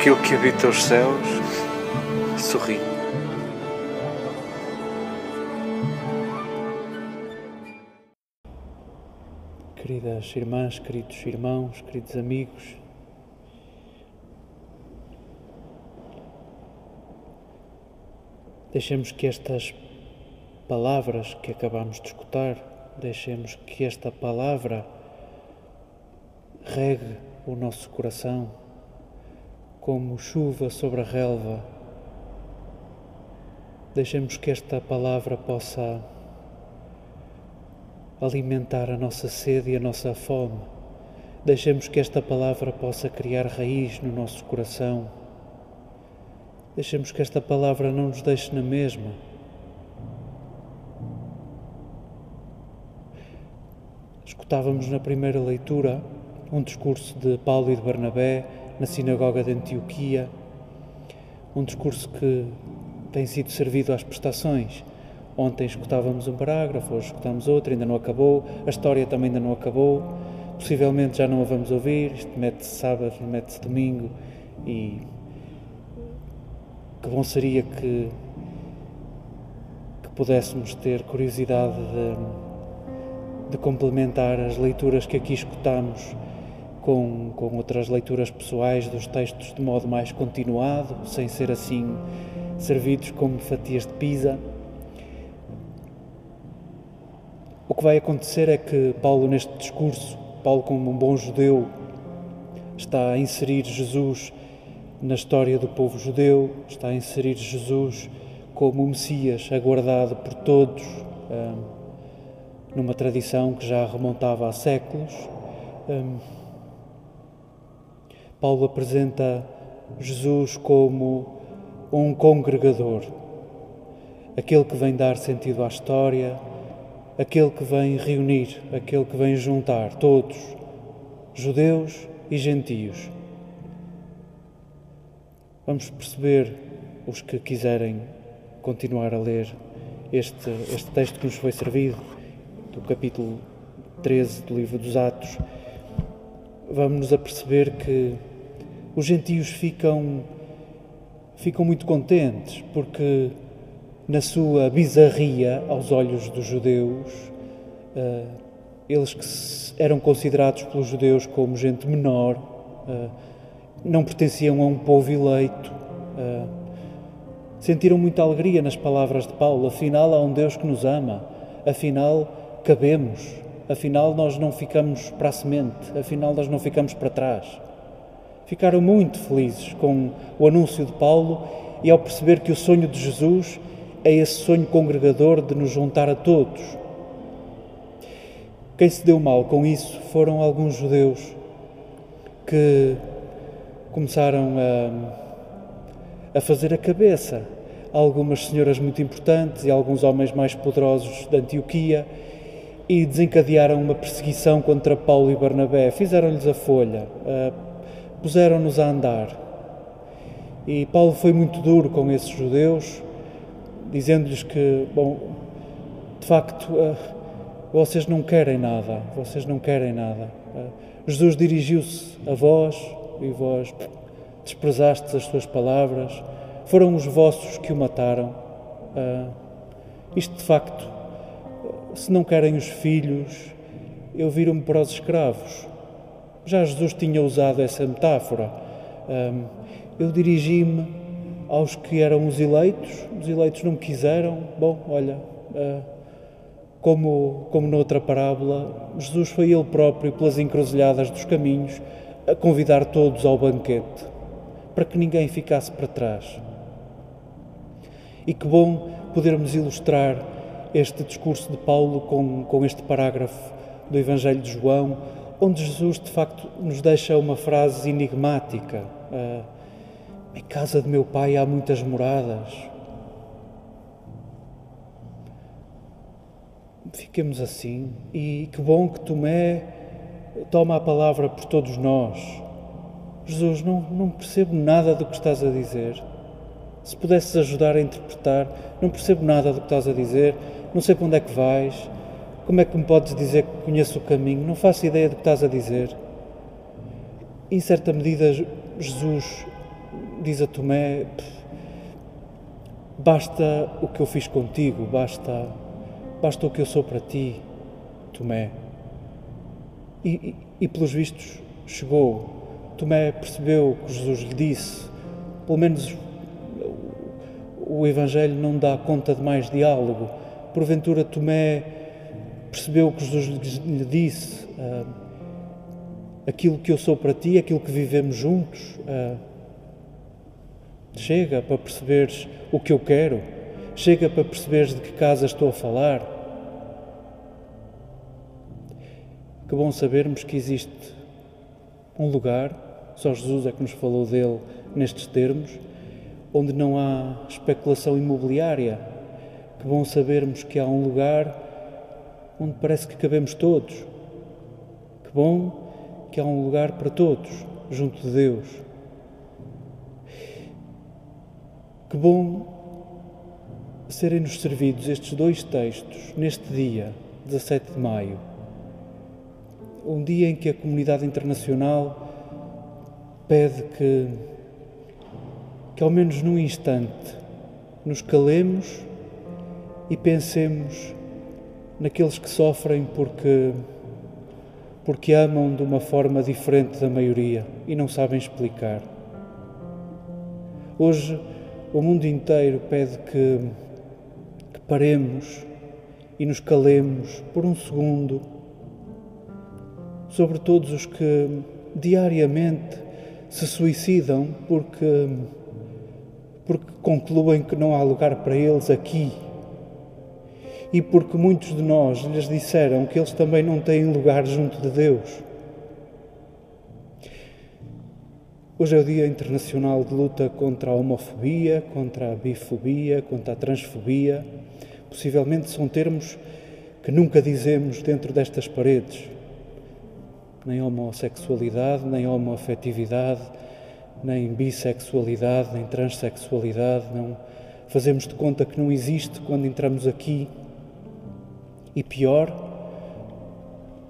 aquilo que habita os céus sorri. Queridas irmãs, queridos irmãos, queridos amigos, deixemos que estas palavras que acabamos de escutar, deixemos que esta palavra regue o nosso coração como chuva sobre a relva. Deixemos que esta palavra possa alimentar a nossa sede e a nossa fome. Deixemos que esta palavra possa criar raiz no nosso coração. Deixemos que esta palavra não nos deixe na mesma. Escutávamos na primeira leitura um discurso de Paulo e de Barnabé na sinagoga de Antioquia, um discurso que tem sido servido às prestações. Ontem escutávamos um parágrafo, hoje escutamos outro, ainda não acabou, a história também ainda não acabou, possivelmente já não a vamos ouvir, isto mete-se sábado, mete-se domingo e que bom seria que, que pudéssemos ter curiosidade de, de complementar as leituras que aqui escutamos com, com outras leituras pessoais dos textos de modo mais continuado, sem ser assim servidos como fatias de pizza. O que vai acontecer é que Paulo, neste discurso, Paulo, como um bom judeu, está a inserir Jesus na história do povo judeu, está a inserir Jesus como o Messias aguardado por todos, numa tradição que já remontava a séculos. Paulo apresenta Jesus como um congregador, aquele que vem dar sentido à história, aquele que vem reunir, aquele que vem juntar todos, judeus e gentios. Vamos perceber, os que quiserem continuar a ler este, este texto que nos foi servido, do capítulo 13 do livro dos Atos, vamos nos aperceber que os gentios ficam, ficam muito contentes porque, na sua bizarria aos olhos dos judeus, uh, eles que eram considerados pelos judeus como gente menor, uh, não pertenciam a um povo eleito, uh, sentiram muita alegria nas palavras de Paulo. Afinal, há um Deus que nos ama, afinal, cabemos, afinal, nós não ficamos para a semente, afinal, nós não ficamos para trás ficaram muito felizes com o anúncio de Paulo e ao perceber que o sonho de Jesus é esse sonho congregador de nos juntar a todos. Quem se deu mal com isso foram alguns judeus que começaram a, a fazer a cabeça a algumas senhoras muito importantes e alguns homens mais poderosos da Antioquia e desencadearam uma perseguição contra Paulo e Barnabé. Fizeram-lhes a folha puseram-nos a andar. E Paulo foi muito duro com esses judeus, dizendo-lhes que, bom, de facto, uh, vocês não querem nada, vocês não querem nada. Uh, Jesus dirigiu-se a vós e vós desprezastes as suas palavras, foram os vossos que o mataram. Uh, isto, de facto, se não querem os filhos, eu viro-me para os escravos. Já Jesus tinha usado essa metáfora. eu dirigi-me aos que eram os eleitos, os eleitos não me quiseram. Bom, olha, ah, como, como noutra parábola, Jesus foi ele próprio, pelas encruzilhadas dos caminhos, a convidar todos ao banquete, para que ninguém ficasse para trás. E que bom podermos ilustrar este discurso de Paulo com, com este parágrafo do Evangelho de João, onde Jesus de facto nos deixa uma frase enigmática: uh, Em casa de meu pai há muitas moradas. Fiquemos assim, e que bom que Tomé toma a palavra por todos nós. Jesus, não, não percebo nada do que estás a dizer. Se pudesses ajudar a interpretar, não percebo nada do que estás a dizer, não sei para onde é que vais, como é que me podes dizer que conheço o caminho? Não faço ideia do que estás a dizer. Em certa medida, Jesus diz a Tomé: Basta o que eu fiz contigo, basta, basta o que eu sou para ti, Tomé. E, e, e pelos vistos chegou. Tomé percebeu o que Jesus lhe disse. Pelo menos o Evangelho não dá conta de mais diálogo. Porventura Tomé percebeu o que Jesus lhe disse. Uh, aquilo que eu sou para ti, aquilo que vivemos juntos. Uh, chega para perceberes o que eu quero. Chega para perceberes de que casa estou a falar. Que bom sabermos que existe um lugar, só Jesus é que nos falou dele nestes termos, onde não há especulação imobiliária. Que bom sabermos que há um lugar onde parece que cabemos todos. Que bom que há um lugar para todos, junto de Deus. Que bom serem-nos servidos estes dois textos neste dia, 17 de maio, um dia em que a comunidade internacional pede que, que ao menos num instante, nos calemos e pensemos naqueles que sofrem porque porque amam de uma forma diferente da maioria e não sabem explicar. Hoje o mundo inteiro pede que, que paremos e nos calemos por um segundo sobre todos os que diariamente se suicidam porque, porque concluem que não há lugar para eles aqui e porque muitos de nós lhes disseram que eles também não têm lugar junto de Deus. Hoje é o Dia Internacional de Luta contra a Homofobia, contra a Bifobia, contra a Transfobia. Possivelmente são termos que nunca dizemos dentro destas paredes. Nem homossexualidade, nem homoafetividade, nem bissexualidade, nem transexualidade. Não fazemos de conta que não existe quando entramos aqui. E pior,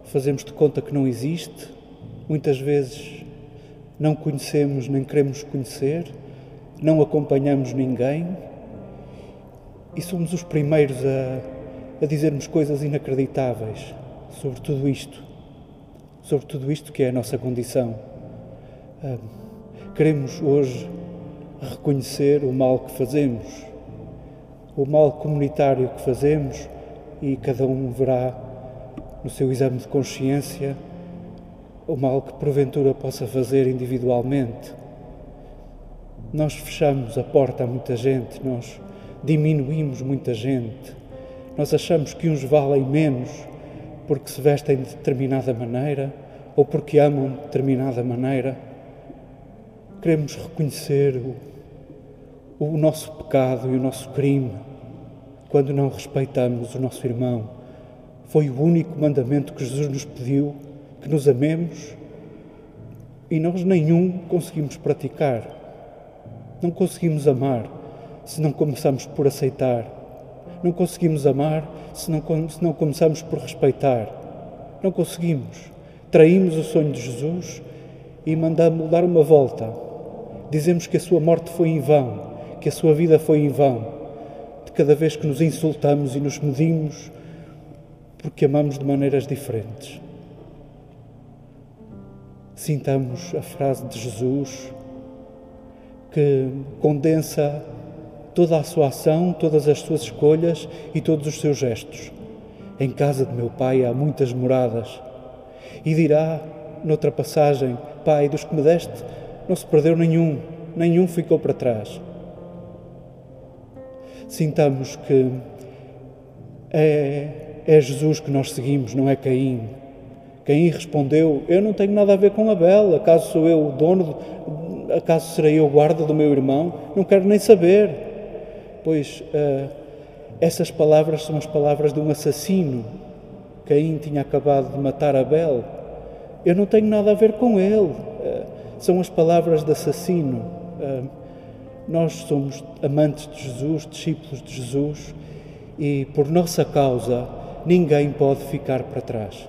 fazemos de conta que não existe, muitas vezes não conhecemos nem queremos conhecer, não acompanhamos ninguém e somos os primeiros a, a dizermos coisas inacreditáveis sobre tudo isto, sobre tudo isto que é a nossa condição. Queremos hoje reconhecer o mal que fazemos, o mal comunitário que fazemos e cada um verá no seu exame de consciência o mal que porventura possa fazer individualmente. Nós fechamos a porta a muita gente, nós diminuímos muita gente, nós achamos que uns valem menos porque se vestem de determinada maneira ou porque amam de determinada maneira. Queremos reconhecer o, o nosso pecado e o nosso crime quando não respeitamos o nosso irmão. Foi o único mandamento que Jesus nos pediu que nos amemos e nós nenhum conseguimos praticar. Não conseguimos amar se não começamos por aceitar. Não conseguimos amar se não, se não começamos por respeitar. Não conseguimos. Traímos o sonho de Jesus e mandamos dar uma volta. Dizemos que a sua morte foi em vão, que a sua vida foi em vão. De cada vez que nos insultamos e nos medimos porque amamos de maneiras diferentes sintamos a frase de Jesus que condensa toda a sua ação, todas as suas escolhas e todos os seus gestos. Em casa de meu Pai há muitas moradas. E dirá, noutra passagem: Pai, dos que me deste, não se perdeu nenhum, nenhum ficou para trás. Sintamos que é, é Jesus que nós seguimos, não é Caim Caim respondeu: Eu não tenho nada a ver com Abel, acaso sou eu o dono, acaso serei eu o guarda do meu irmão? Não quero nem saber. Pois uh, essas palavras são as palavras de um assassino. Caim tinha acabado de matar Abel. Eu não tenho nada a ver com ele. Uh, são as palavras de assassino. Uh, nós somos amantes de Jesus, discípulos de Jesus, e por nossa causa ninguém pode ficar para trás.